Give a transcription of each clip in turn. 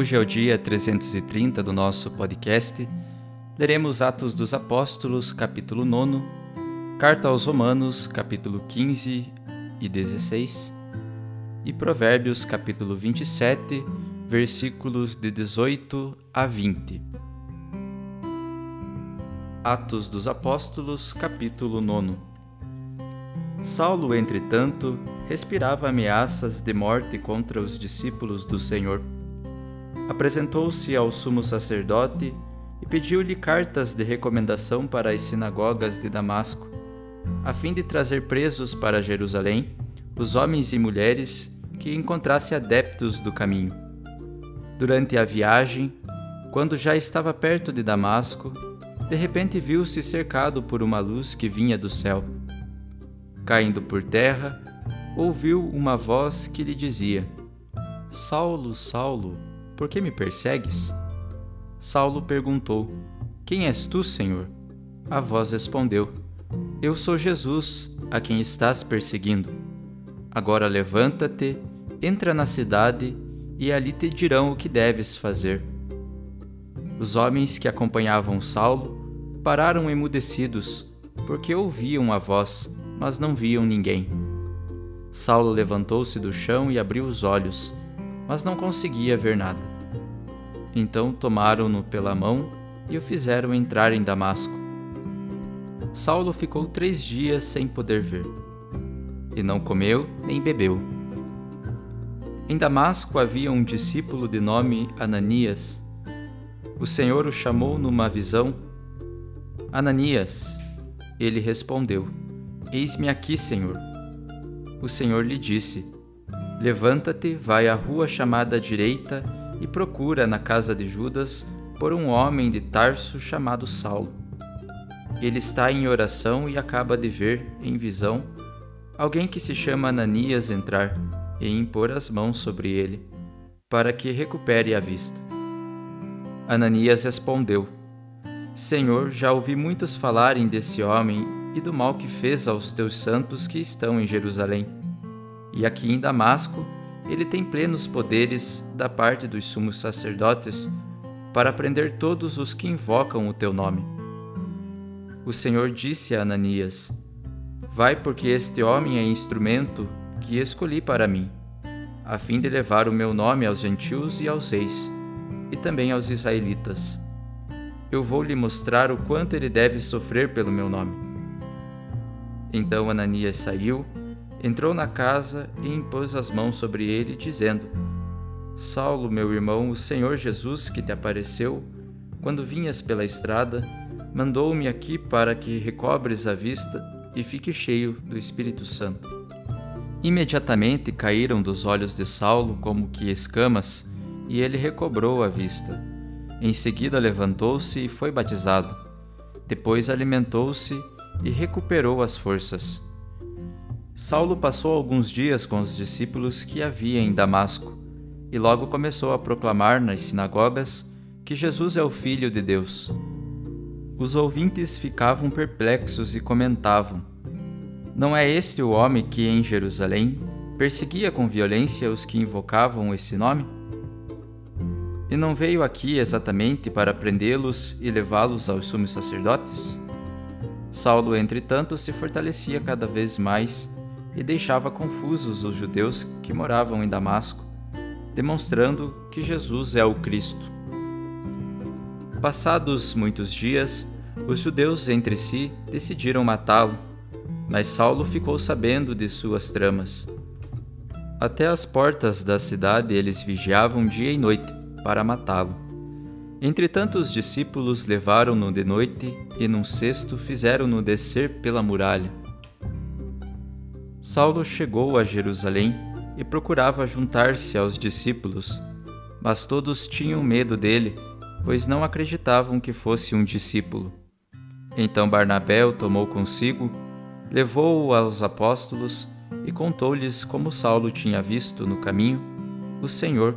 Hoje é o dia 330 do nosso podcast. Leremos Atos dos Apóstolos, capítulo 9, Carta aos Romanos, capítulo 15 e 16, e Provérbios, capítulo 27, versículos de 18 a 20. Atos dos Apóstolos, capítulo 9 Saulo, entretanto, respirava ameaças de morte contra os discípulos do Senhor apresentou-se ao sumo sacerdote e pediu-lhe cartas de recomendação para as sinagogas de Damasco, a fim de trazer presos para Jerusalém os homens e mulheres que encontrasse adeptos do caminho. Durante a viagem, quando já estava perto de Damasco, de repente viu-se cercado por uma luz que vinha do céu. Caindo por terra, ouviu uma voz que lhe dizia: Saulo, Saulo, por que me persegues? Saulo perguntou: Quem és tu, Senhor? A voz respondeu: Eu sou Jesus, a quem estás perseguindo. Agora levanta-te, entra na cidade, e ali te dirão o que deves fazer. Os homens que acompanhavam Saulo pararam emudecidos, porque ouviam a voz, mas não viam ninguém. Saulo levantou-se do chão e abriu os olhos mas não conseguia ver nada. Então tomaram-no pela mão e o fizeram entrar em Damasco. Saulo ficou três dias sem poder ver, e não comeu nem bebeu. Em Damasco havia um discípulo de nome Ananias. O Senhor o chamou numa visão. Ananias, ele respondeu: Eis-me aqui, Senhor. O Senhor lhe disse: Levanta-te, vai à rua chamada direita e procura na casa de Judas por um homem de Tarso chamado Saulo. Ele está em oração e acaba de ver, em visão, alguém que se chama Ananias entrar e impor as mãos sobre ele, para que recupere a vista. Ananias respondeu: Senhor, já ouvi muitos falarem desse homem e do mal que fez aos teus santos que estão em Jerusalém. E aqui em Damasco, ele tem plenos poderes da parte dos sumos sacerdotes para prender todos os que invocam o teu nome. O Senhor disse a Ananias: Vai, porque este homem é instrumento que escolhi para mim, a fim de levar o meu nome aos gentios e aos reis, e também aos israelitas. Eu vou lhe mostrar o quanto ele deve sofrer pelo meu nome. Então Ananias saiu, entrou na casa e impôs as mãos sobre ele, dizendo: Saulo, meu irmão, o Senhor Jesus que te apareceu, quando vinhas pela estrada, mandou-me aqui para que recobres a vista e fique cheio do Espírito Santo. Imediatamente caíram dos olhos de Saulo como que escamas, e ele recobrou a vista. Em seguida levantou-se e foi batizado. Depois alimentou-se e recuperou as forças. Saulo passou alguns dias com os discípulos que havia em Damasco, e logo começou a proclamar nas sinagogas que Jesus é o Filho de Deus. Os ouvintes ficavam perplexos e comentavam: Não é este o homem que em Jerusalém perseguia com violência os que invocavam esse nome? E não veio aqui exatamente para prendê-los e levá-los aos sumos sacerdotes? Saulo, entretanto, se fortalecia cada vez mais e deixava confusos os judeus que moravam em Damasco, demonstrando que Jesus é o Cristo. Passados muitos dias, os judeus entre si decidiram matá-lo, mas Saulo ficou sabendo de suas tramas. Até as portas da cidade eles vigiavam dia e noite para matá-lo. Entretanto, os discípulos levaram-no de noite e, num cesto, fizeram-no descer pela muralha. Saulo chegou a Jerusalém e procurava juntar-se aos discípulos, mas todos tinham medo dele pois não acreditavam que fosse um discípulo. Então Barnabé o tomou consigo, levou-o aos apóstolos e contou-lhes como Saulo tinha visto no caminho o Senhor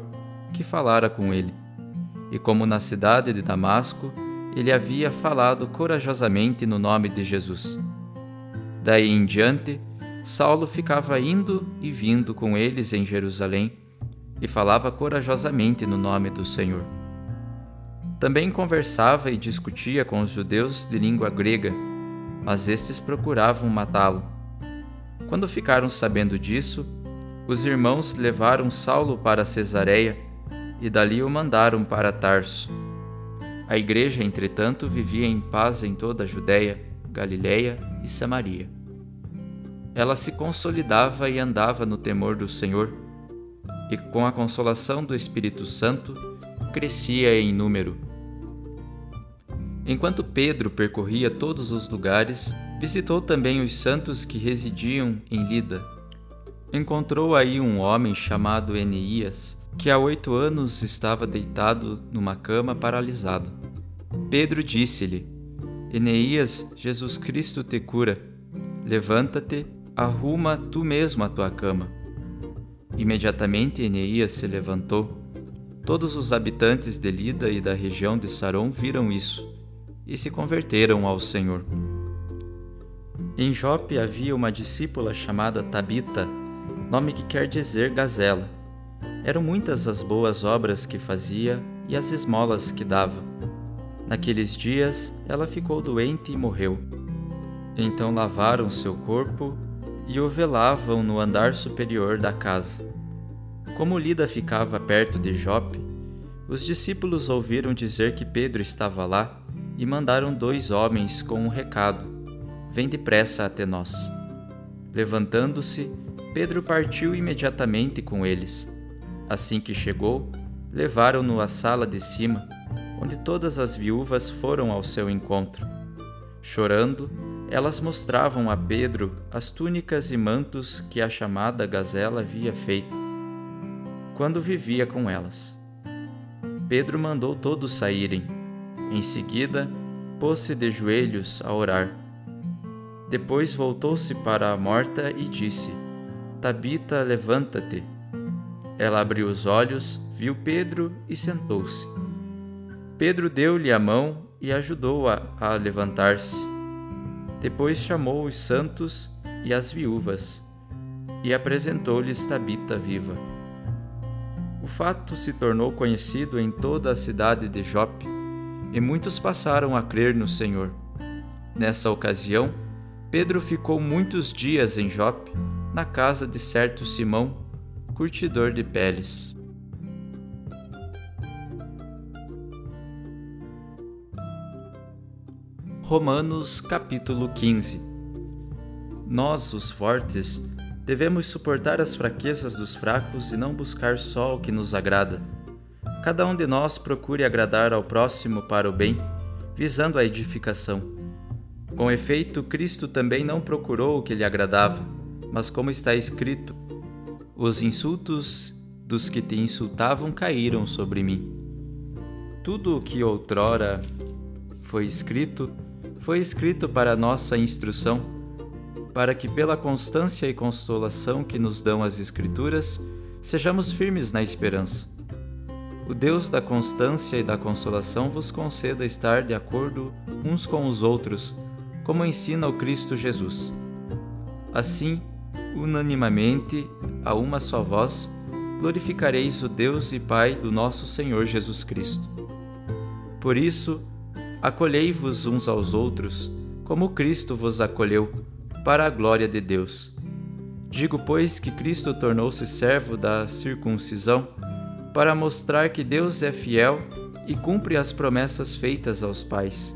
que falara com ele, e como na cidade de Damasco ele havia falado corajosamente no nome de Jesus. Daí em diante, Saulo ficava indo e vindo com eles em Jerusalém e falava corajosamente no nome do Senhor. Também conversava e discutia com os judeus de língua grega, mas estes procuravam matá-lo. Quando ficaram sabendo disso, os irmãos levaram Saulo para Cesareia e dali o mandaram para Tarso. A igreja, entretanto, vivia em paz em toda a Judéia, Galiléia e Samaria. Ela se consolidava e andava no temor do Senhor, e com a consolação do Espírito Santo, crescia em número Enquanto Pedro percorria todos os lugares, visitou também os santos que residiam em Lida. Encontrou aí um homem chamado Eneias, que há oito anos estava deitado numa cama paralisado. Pedro disse-lhe: Eneias, Jesus Cristo te cura. Levanta-te, arruma tu mesmo a tua cama. Imediatamente Eneias se levantou. Todos os habitantes de Lida e da região de Saron viram isso e se converteram ao Senhor. Em Jope havia uma discípula chamada Tabita, nome que quer dizer gazela. Eram muitas as boas obras que fazia e as esmolas que dava. Naqueles dias ela ficou doente e morreu. Então lavaram seu corpo e o velavam no andar superior da casa. Como Lida ficava perto de Jope, os discípulos ouviram dizer que Pedro estava lá e mandaram dois homens com um recado: Vem depressa até nós. Levantando-se, Pedro partiu imediatamente com eles. Assim que chegou, levaram-no à sala de cima, onde todas as viúvas foram ao seu encontro. Chorando, elas mostravam a Pedro as túnicas e mantos que a chamada gazela havia feito, quando vivia com elas. Pedro mandou todos saírem em seguida, pôs-se de joelhos a orar. Depois voltou-se para a morta e disse: Tabita, levanta-te. Ela abriu os olhos, viu Pedro e sentou-se. Pedro deu-lhe a mão e ajudou-a a, a levantar-se. Depois chamou os santos e as viúvas e apresentou-lhes Tabita viva. O fato se tornou conhecido em toda a cidade de Jope e muitos passaram a crer no Senhor. Nessa ocasião, Pedro ficou muitos dias em Jope, na casa de certo Simão, curtidor de peles. Romanos capítulo 15 Nós, os fortes, devemos suportar as fraquezas dos fracos e não buscar só o que nos agrada. Cada um de nós procure agradar ao próximo para o bem, visando a edificação. Com efeito, Cristo também não procurou o que lhe agradava, mas como está escrito: Os insultos dos que te insultavam caíram sobre mim. Tudo o que outrora foi escrito foi escrito para nossa instrução, para que, pela constância e consolação que nos dão as Escrituras, sejamos firmes na esperança. O Deus da constância e da consolação vos conceda estar de acordo uns com os outros, como ensina o Cristo Jesus. Assim, unanimamente, a uma só voz, glorificareis o Deus e Pai do nosso Senhor Jesus Cristo. Por isso, Acolhei-vos uns aos outros, como Cristo vos acolheu, para a glória de Deus. Digo, pois, que Cristo tornou-se servo da circuncisão, para mostrar que Deus é fiel e cumpre as promessas feitas aos pais.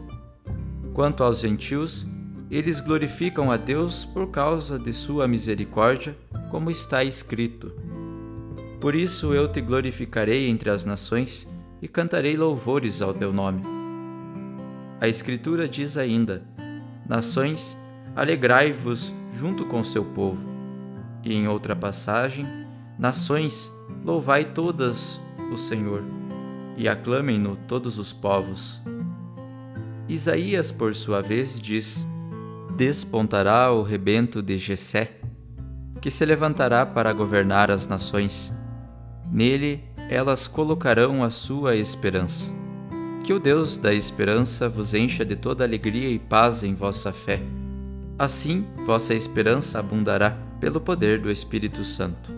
Quanto aos gentios, eles glorificam a Deus por causa de sua misericórdia, como está escrito. Por isso eu te glorificarei entre as nações e cantarei louvores ao teu nome. A Escritura diz ainda: Nações, alegrai-vos junto com seu povo. E em outra passagem, Nações, louvai todas o Senhor, e aclamem-no todos os povos. Isaías, por sua vez, diz: Despontará o rebento de Jessé, que se levantará para governar as nações. Nele elas colocarão a sua esperança. Que o Deus da esperança vos encha de toda alegria e paz em vossa fé. Assim, vossa esperança abundará pelo poder do Espírito Santo.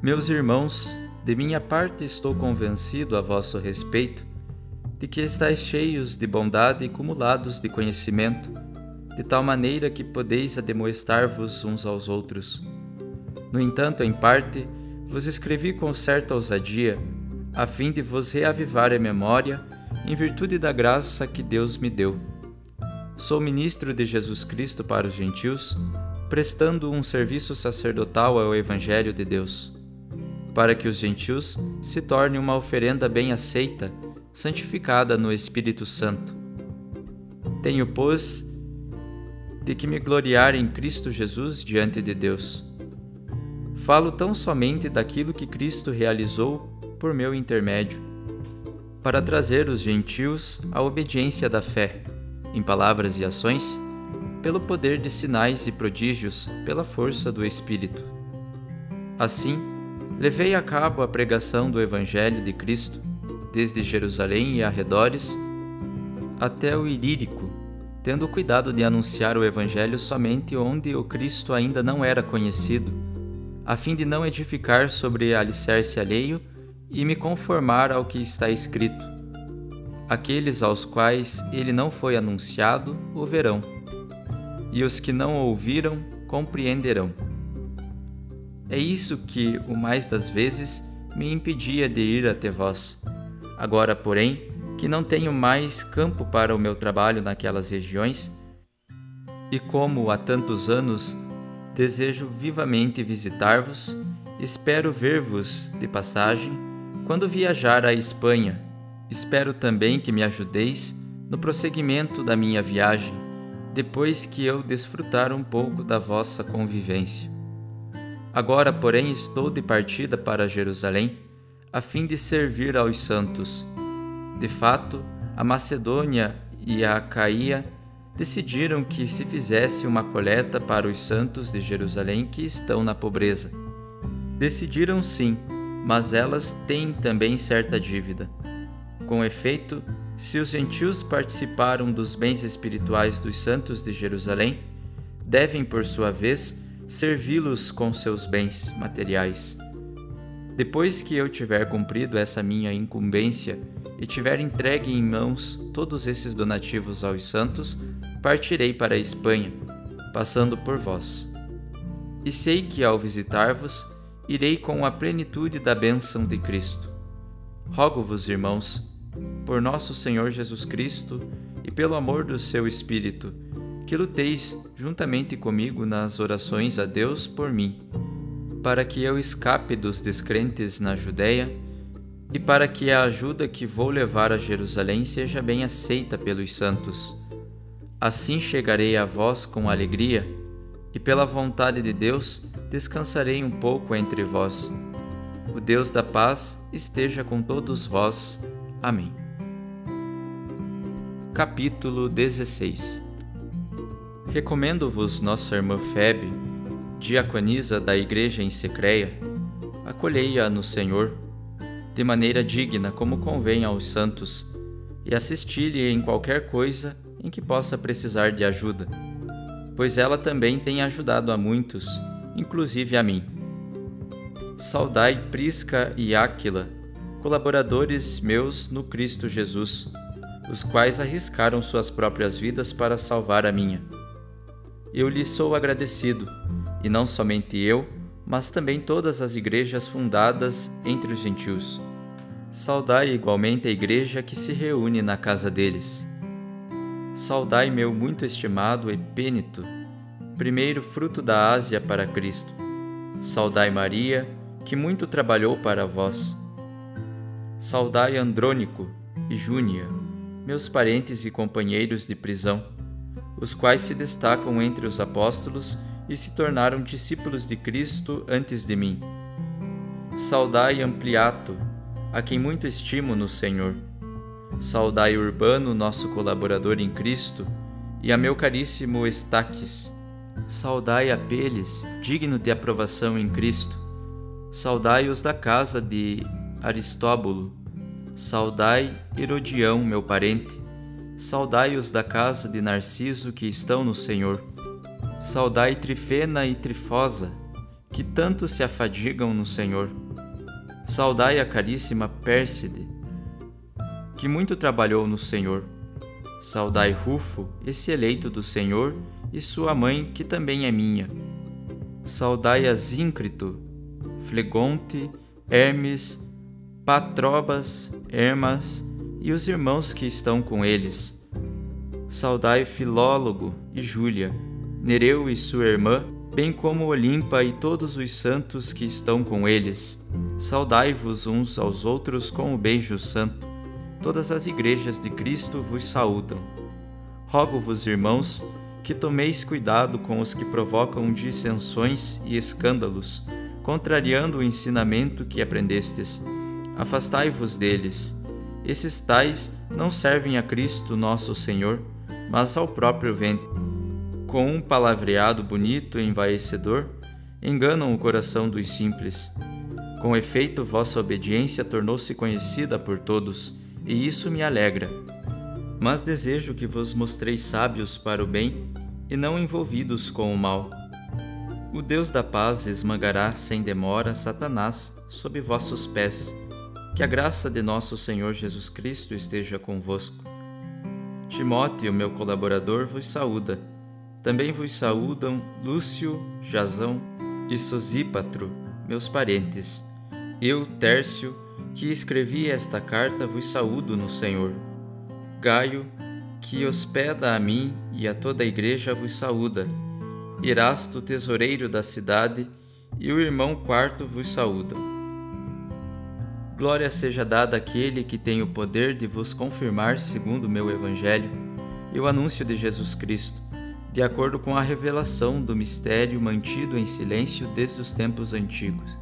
Meus irmãos, de minha parte estou convencido a vosso respeito de que estáis cheios de bondade e cumulados de conhecimento, de tal maneira que podeis ademoestar-vos uns aos outros. No entanto, em parte, vos escrevi com certa ousadia, a fim de vos reavivar a memória, em virtude da graça que Deus me deu. Sou ministro de Jesus Cristo para os gentios, prestando um serviço sacerdotal ao Evangelho de Deus, para que os gentios se tornem uma oferenda bem aceita, santificada no Espírito Santo. Tenho, pois, de que me gloriar em Cristo Jesus diante de Deus. Falo tão somente daquilo que Cristo realizou por meu intermédio, para trazer os gentios à obediência da fé, em palavras e ações, pelo poder de sinais e prodígios, pela força do Espírito. Assim, levei a cabo a pregação do Evangelho de Cristo, desde Jerusalém e arredores até o Irírico, tendo cuidado de anunciar o Evangelho somente onde o Cristo ainda não era conhecido, a fim de não edificar sobre alicerce alheio e me conformar ao que está escrito. Aqueles aos quais ele não foi anunciado o verão, e os que não ouviram compreenderão. É isso que, o mais das vezes, me impedia de ir até vós. Agora, porém, que não tenho mais campo para o meu trabalho naquelas regiões, e como há tantos anos desejo vivamente visitar-vos, espero ver-vos de passagem quando viajar à Espanha, espero também que me ajudeis no prosseguimento da minha viagem, depois que eu desfrutar um pouco da vossa convivência. Agora, porém, estou de partida para Jerusalém, a fim de servir aos santos. De fato, a Macedônia e a Acaia decidiram que se fizesse uma coleta para os santos de Jerusalém que estão na pobreza. Decidiram sim mas elas têm também certa dívida. Com efeito, se os gentios participaram dos bens espirituais dos santos de Jerusalém, devem, por sua vez, servi-los com seus bens materiais. Depois que eu tiver cumprido essa minha incumbência e tiver entregue em mãos todos esses donativos aos santos, partirei para a Espanha, passando por vós. E sei que ao visitar-vos, irei com a plenitude da bênção de Cristo. Rogo-vos, irmãos, por nosso Senhor Jesus Cristo e pelo amor do seu Espírito, que luteis juntamente comigo nas orações a Deus por mim, para que eu escape dos descrentes na Judéia e para que a ajuda que vou levar a Jerusalém seja bem aceita pelos santos. Assim chegarei a vós com alegria, e pela vontade de Deus descansarei um pouco entre vós. O Deus da paz esteja com todos vós. Amém. Capítulo 16 Recomendo-vos nossa irmã Febe, diaconisa da igreja em Secreia, acolhei-a no Senhor de maneira digna como convém aos santos, e assisti-lhe em qualquer coisa em que possa precisar de ajuda, pois ela também tem ajudado a muitos, inclusive a mim. Saudai Prisca e Áquila, colaboradores meus no Cristo Jesus, os quais arriscaram suas próprias vidas para salvar a minha. Eu lhes sou agradecido, e não somente eu, mas também todas as igrejas fundadas entre os gentios. Saudai igualmente a igreja que se reúne na casa deles. Saudai meu muito estimado Epênito, primeiro fruto da Ásia para Cristo. Saudai Maria, que muito trabalhou para vós. Saudai Andrônico e Júnia, meus parentes e companheiros de prisão, os quais se destacam entre os apóstolos e se tornaram discípulos de Cristo antes de mim. Saudai Ampliato, a quem muito estimo no Senhor. Saudai Urbano, nosso colaborador em Cristo, e a meu caríssimo Estaques. Saudai Apeles, digno de aprovação em Cristo. Saudai os da casa de Aristóbulo. Saudai Herodião, meu parente. Saudai os da casa de Narciso que estão no Senhor. Saudai Trifena e Trifosa, que tanto se afadigam no Senhor. Saudai a caríssima Pérside, que muito trabalhou no Senhor. Saudai Rufo, esse eleito do Senhor, e sua mãe, que também é minha. Saudai a Zíncrito, Flegonte, Hermes, Patrobas, Hermas e os irmãos que estão com eles. Saudai Filólogo e Júlia, Nereu e sua irmã, bem como Olimpa e todos os santos que estão com eles. Saudai-vos uns aos outros com o beijo santo. Todas as igrejas de Cristo vos saúdam. Rogo-vos, irmãos, que tomeis cuidado com os que provocam dissensões e escândalos, contrariando o ensinamento que aprendestes. Afastai-vos deles. Esses tais não servem a Cristo nosso Senhor, mas ao próprio vento com um palavreado bonito e envaecedor, enganam o coração dos simples. Com efeito, vossa obediência tornou-se conhecida por todos, e isso me alegra. Mas desejo que vos mostreis sábios para o bem e não envolvidos com o mal. O Deus da paz esmagará sem demora Satanás sob vossos pés. Que a graça de nosso Senhor Jesus Cristo esteja convosco. Timóteo, meu colaborador, vos saúda também vos saúdam Lúcio, Jazão e Sosípatro, meus parentes. Eu, Tércio, que escrevi esta carta, vos saúdo no Senhor. Gaio, que hospeda a mim e a toda a igreja, vos saúda. Erasto, tesoureiro da cidade, e o irmão quarto vos saúdam. Glória seja dada àquele que tem o poder de vos confirmar segundo o meu evangelho e o anúncio de Jesus Cristo de acordo com a revelação do mistério mantido em silêncio desde os tempos antigos.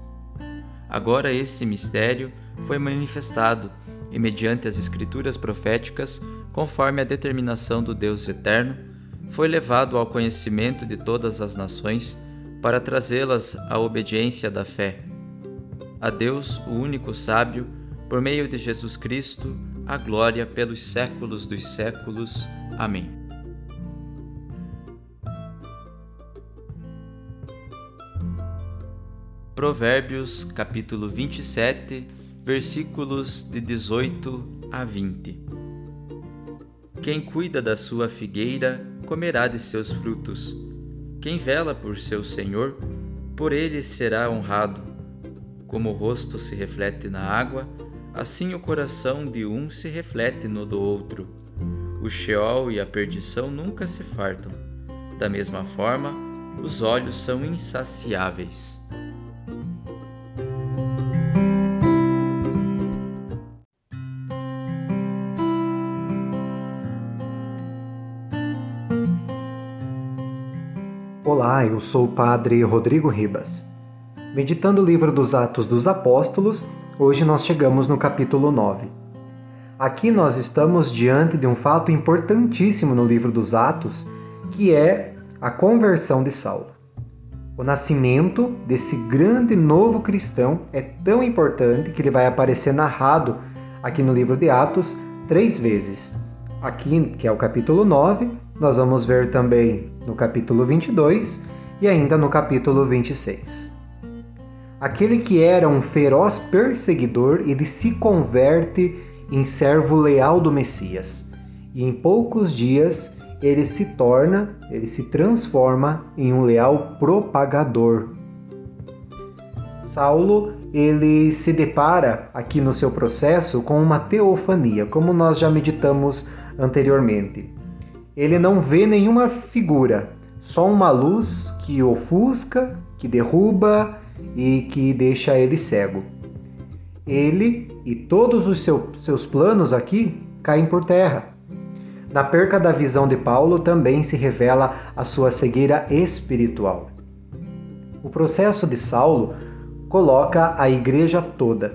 Agora esse mistério foi manifestado e, mediante as escrituras proféticas, conforme a determinação do Deus eterno, foi levado ao conhecimento de todas as nações para trazê-las à obediência da fé. A Deus, o único sábio, por meio de Jesus Cristo, a glória pelos séculos dos séculos. Amém. Provérbios capítulo 27, versículos de 18 a 20. Quem cuida da sua figueira comerá de seus frutos. Quem vela por seu senhor, por ele será honrado. Como o rosto se reflete na água, assim o coração de um se reflete no do outro. O Sheol e a perdição nunca se fartam. Da mesma forma, os olhos são insaciáveis. Olá, eu sou o Padre Rodrigo Ribas. Meditando o livro dos Atos dos Apóstolos, hoje nós chegamos no capítulo 9. Aqui nós estamos diante de um fato importantíssimo no livro dos Atos, que é a conversão de Saulo. O nascimento desse grande novo cristão é tão importante que ele vai aparecer narrado aqui no livro de Atos três vezes. Aqui, que é o capítulo 9, nós vamos ver também no capítulo 22 e ainda no capítulo 26. Aquele que era um feroz perseguidor, ele se converte em servo leal do Messias. E em poucos dias ele se torna, ele se transforma em um leal propagador. Saulo, ele se depara aqui no seu processo com uma teofania, como nós já meditamos anteriormente. Ele não vê nenhuma figura, só uma luz que ofusca, que derruba e que deixa ele cego. Ele e todos os seu, seus planos aqui caem por terra. Na perca da visão de Paulo também se revela a sua cegueira espiritual. O processo de Saulo coloca a igreja toda,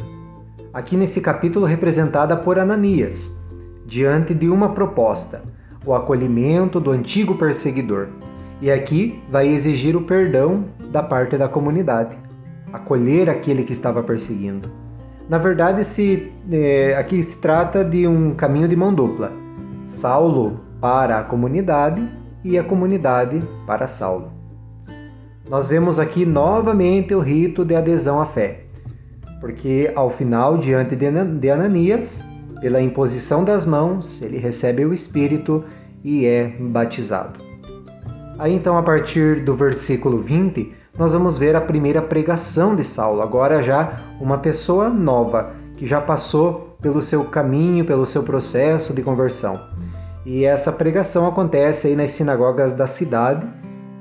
aqui nesse capítulo representada por Ananias, diante de uma proposta, o acolhimento do antigo perseguidor. E aqui vai exigir o perdão da parte da comunidade, acolher aquele que estava perseguindo. Na verdade, se, é, aqui se trata de um caminho de mão dupla. Saulo para a comunidade e a comunidade para Saulo. Nós vemos aqui novamente o rito de adesão à fé, porque ao final, diante de Ananias, pela imposição das mãos, ele recebe o Espírito e é batizado. Aí então, a partir do versículo 20, nós vamos ver a primeira pregação de Saulo, agora já uma pessoa nova, que já passou pelo seu caminho, pelo seu processo de conversão. E essa pregação acontece aí nas sinagogas da cidade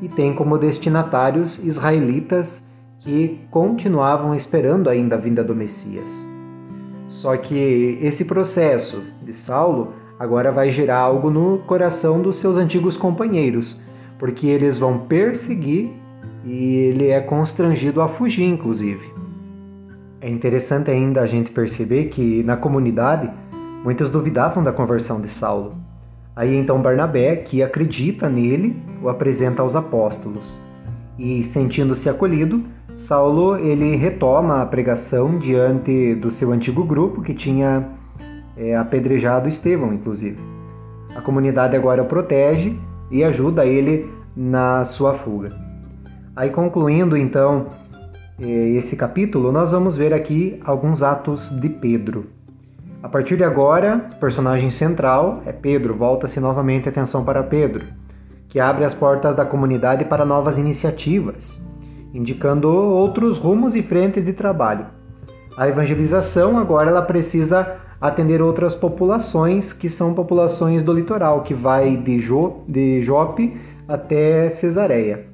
e tem como destinatários israelitas que continuavam esperando ainda a vinda do Messias. Só que esse processo de Saulo agora vai gerar algo no coração dos seus antigos companheiros, porque eles vão perseguir e ele é constrangido a fugir, inclusive. É interessante ainda a gente perceber que na comunidade muitos duvidavam da conversão de Saulo. Aí então Barnabé, que acredita nele, o apresenta aos apóstolos. E sentindo-se acolhido, Saulo ele retoma a pregação diante do seu antigo grupo que tinha é, apedrejado Estevão, inclusive. A comunidade agora o protege e ajuda ele na sua fuga. Aí concluindo então é, esse capítulo, nós vamos ver aqui alguns atos de Pedro. A partir de agora, o personagem central é Pedro, volta-se novamente a atenção para Pedro, que abre as portas da comunidade para novas iniciativas indicando outros rumos e frentes de trabalho. A evangelização agora ela precisa atender outras populações que são populações do litoral, que vai de, jo, de Jope até Cesareia,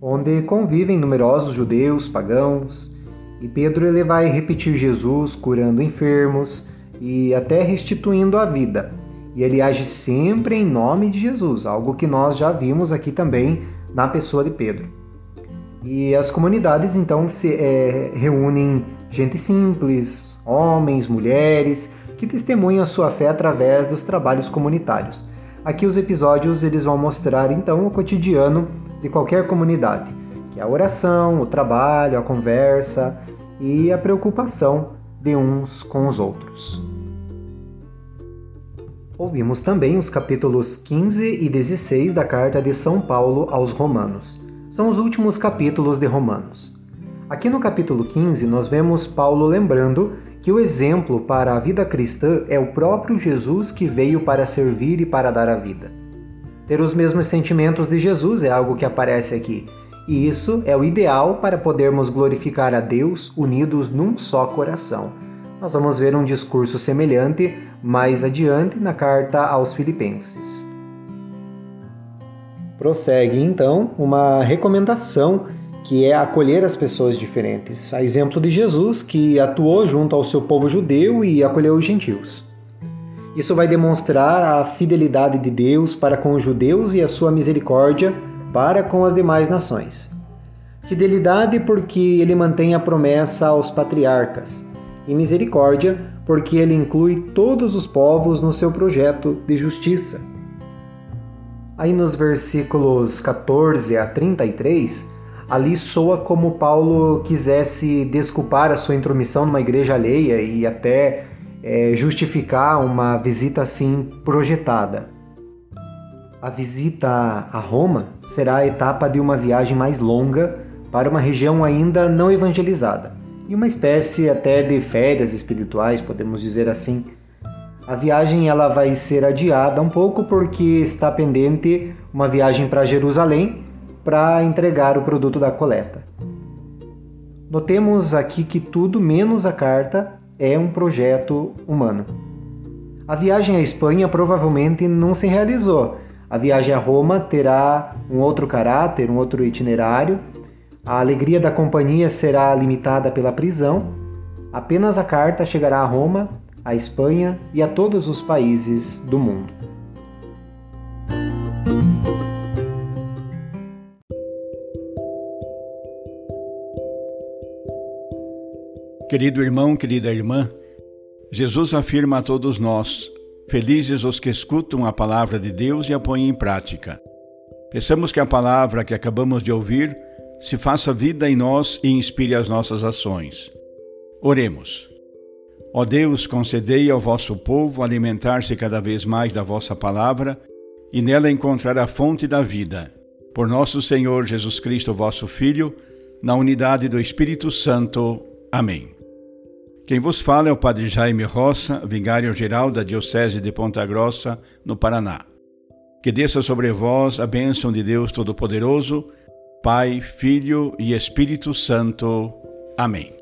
onde convivem numerosos judeus, pagãos, e Pedro ele vai repetir Jesus curando enfermos e até restituindo a vida. E ele age sempre em nome de Jesus, algo que nós já vimos aqui também na pessoa de Pedro. E as comunidades então se é, reúnem gente simples, homens, mulheres, que testemunham a sua fé através dos trabalhos comunitários. Aqui os episódios eles vão mostrar então o cotidiano de qualquer comunidade, que é a oração, o trabalho, a conversa e a preocupação de uns com os outros. Ouvimos também os capítulos 15 e 16 da carta de São Paulo aos Romanos são os últimos capítulos de Romanos. Aqui no capítulo 15, nós vemos Paulo lembrando que o exemplo para a vida cristã é o próprio Jesus que veio para servir e para dar a vida. Ter os mesmos sentimentos de Jesus é algo que aparece aqui, e isso é o ideal para podermos glorificar a Deus unidos num só coração. Nós vamos ver um discurso semelhante mais adiante na carta aos Filipenses. Prossegue então uma recomendação que é acolher as pessoas diferentes, a exemplo de Jesus, que atuou junto ao seu povo judeu e acolheu os gentios. Isso vai demonstrar a fidelidade de Deus para com os judeus e a sua misericórdia para com as demais nações. Fidelidade porque ele mantém a promessa aos patriarcas, e misericórdia porque ele inclui todos os povos no seu projeto de justiça. Aí nos versículos 14 a 33, ali soa como Paulo quisesse desculpar a sua intromissão numa igreja alheia e até é, justificar uma visita assim projetada. A visita a Roma será a etapa de uma viagem mais longa para uma região ainda não evangelizada e uma espécie até de férias espirituais, podemos dizer assim. A viagem ela vai ser adiada um pouco porque está pendente uma viagem para Jerusalém para entregar o produto da coleta. Notemos aqui que tudo menos a carta é um projeto humano. A viagem à Espanha provavelmente não se realizou. A viagem a Roma terá um outro caráter, um outro itinerário. A alegria da companhia será limitada pela prisão. Apenas a carta chegará a Roma, à Espanha e a todos os países do mundo. Querido irmão, querida irmã, Jesus afirma a todos nós: felizes os que escutam a palavra de Deus e a põem em prática. Peçamos que a palavra que acabamos de ouvir se faça vida em nós e inspire as nossas ações. Oremos. Ó Deus, concedei ao vosso povo alimentar-se cada vez mais da vossa palavra e nela encontrar a fonte da vida. Por nosso Senhor Jesus Cristo, vosso Filho, na unidade do Espírito Santo. Amém. Quem vos fala é o Padre Jaime Roça, vigário-geral da Diocese de Ponta Grossa, no Paraná. Que desça sobre vós a bênção de Deus Todo-Poderoso, Pai, Filho e Espírito Santo. Amém.